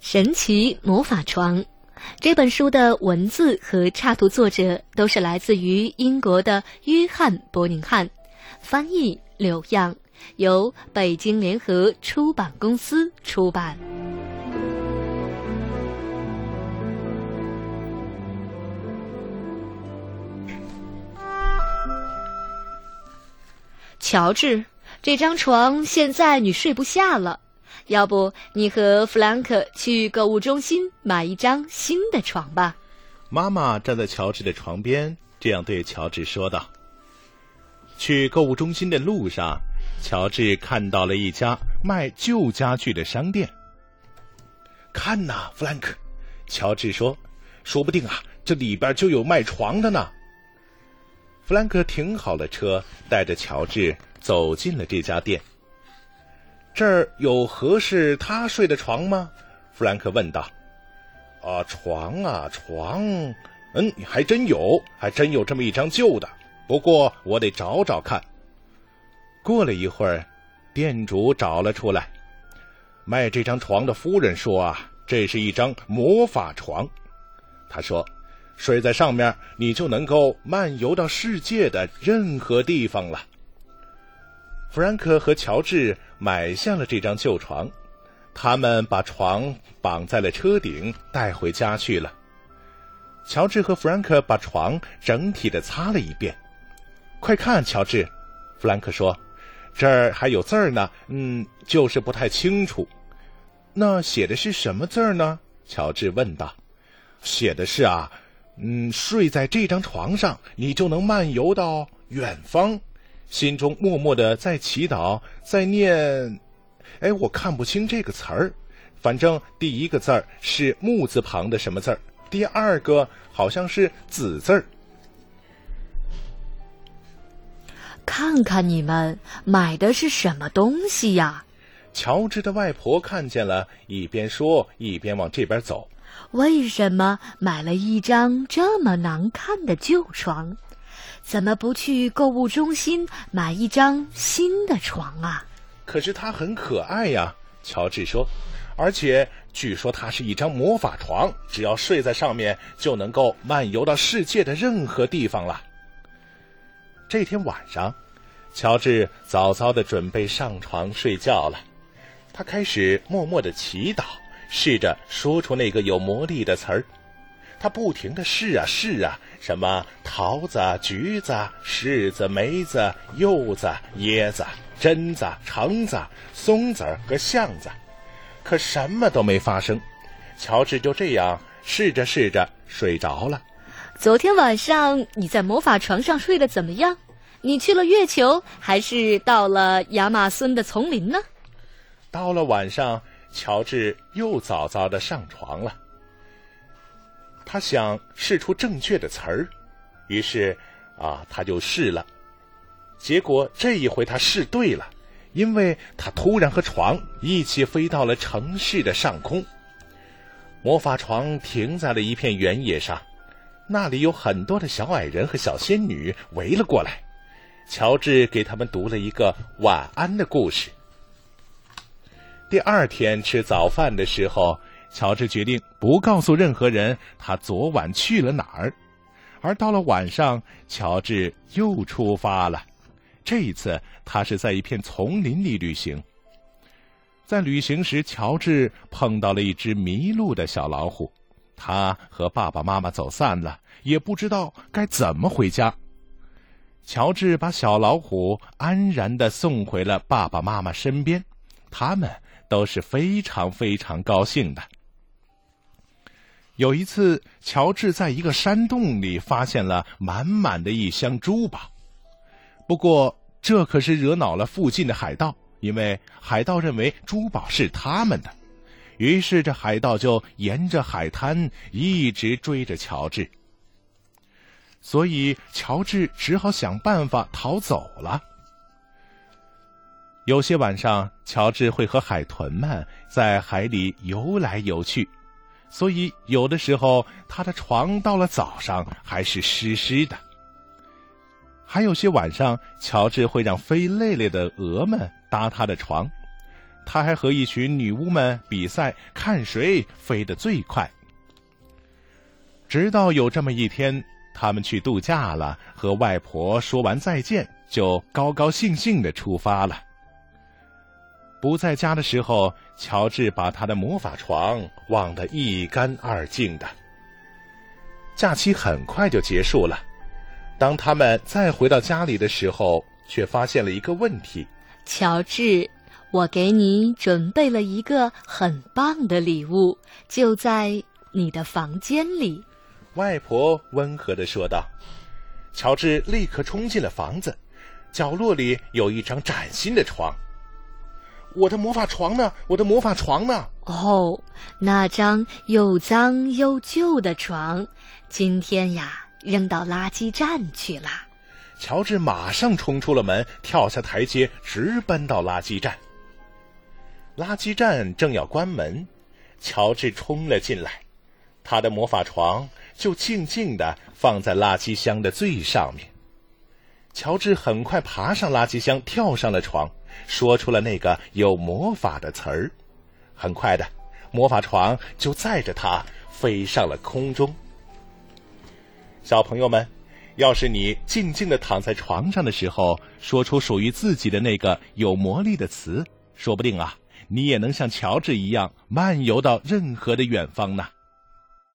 神奇魔法床，这本书的文字和插图作者都是来自于英国的约翰·伯宁汉，翻译柳样，由北京联合出版公司出版。乔治，这张床现在你睡不下了。要不你和弗兰克去购物中心买一张新的床吧。妈妈站在乔治的床边，这样对乔治说道。去购物中心的路上，乔治看到了一家卖旧家具的商店。看呐，弗兰克，乔治说：“说不定啊，这里边就有卖床的呢。”弗兰克停好了车，带着乔治走进了这家店。这儿有合适他睡的床吗？弗兰克问道。“啊，床啊，床，嗯，还真有，还真有这么一张旧的。不过我得找找看。”过了一会儿，店主找了出来。卖这张床的夫人说：“啊，这是一张魔法床。”他说：“睡在上面，你就能够漫游到世界的任何地方了。”弗兰克和乔治买下了这张旧床，他们把床绑在了车顶，带回家去了。乔治和弗兰克把床整体的擦了一遍。快看，乔治，弗兰克说：“这儿还有字儿呢，嗯，就是不太清楚。那写的是什么字儿呢？”乔治问道。“写的是啊，嗯，睡在这张床上，你就能漫游到远方。”心中默默的在祈祷，在念，哎，我看不清这个词儿，反正第一个字儿是木字旁的什么字儿，第二个好像是子字儿。看看你们买的是什么东西呀？乔治的外婆看见了，一边说一边往这边走。为什么买了一张这么难看的旧床？怎么不去购物中心买一张新的床啊？可是它很可爱呀，乔治说。而且据说它是一张魔法床，只要睡在上面就能够漫游到世界的任何地方了。这天晚上，乔治早早的准备上床睡觉了。他开始默默的祈祷，试着说出那个有魔力的词儿。他不停的试啊试啊。什么桃子、橘子、柿子、梅子、柚子、椰子、榛子、橙子、松子和橡子，可什么都没发生。乔治就这样试着试着睡着了。昨天晚上你在魔法床上睡得怎么样？你去了月球还是到了亚马孙的丛林呢？到了晚上，乔治又早早的上床了。他想试出正确的词儿，于是，啊，他就试了。结果这一回他试对了，因为他突然和床一起飞到了城市的上空。魔法床停在了一片原野上，那里有很多的小矮人和小仙女围了过来。乔治给他们读了一个晚安的故事。第二天吃早饭的时候。乔治决定不告诉任何人他昨晚去了哪儿，而到了晚上，乔治又出发了。这一次，他是在一片丛林里旅行。在旅行时，乔治碰到了一只迷路的小老虎，他和爸爸妈妈走散了，也不知道该怎么回家。乔治把小老虎安然的送回了爸爸妈妈身边，他们都是非常非常高兴的。有一次，乔治在一个山洞里发现了满满的一箱珠宝。不过，这可是惹恼了附近的海盗，因为海盗认为珠宝是他们的。于是，这海盗就沿着海滩一直追着乔治。所以，乔治只好想办法逃走了。有些晚上，乔治会和海豚们在海里游来游去。所以，有的时候他的床到了早上还是湿湿的。还有些晚上，乔治会让飞累累的鹅们搭他的床，他还和一群女巫们比赛，看谁飞得最快。直到有这么一天，他们去度假了，和外婆说完再见，就高高兴兴的出发了。不在家的时候，乔治把他的魔法床忘得一干二净的。假期很快就结束了，当他们再回到家里的时候，却发现了一个问题：乔治，我给你准备了一个很棒的礼物，就在你的房间里。外婆温和的说道。乔治立刻冲进了房子，角落里有一张崭新的床。我的魔法床呢？我的魔法床呢？哦，那张又脏又旧的床，今天呀扔到垃圾站去了。乔治马上冲出了门，跳下台阶，直奔到垃圾站。垃圾站正要关门，乔治冲了进来，他的魔法床就静静的放在垃圾箱的最上面。乔治很快爬上垃圾箱，跳上了床。说出了那个有魔法的词儿，很快的，魔法床就载着他飞上了空中。小朋友们，要是你静静的躺在床上的时候，说出属于自己的那个有魔力的词，说不定啊，你也能像乔治一样漫游到任何的远方呢。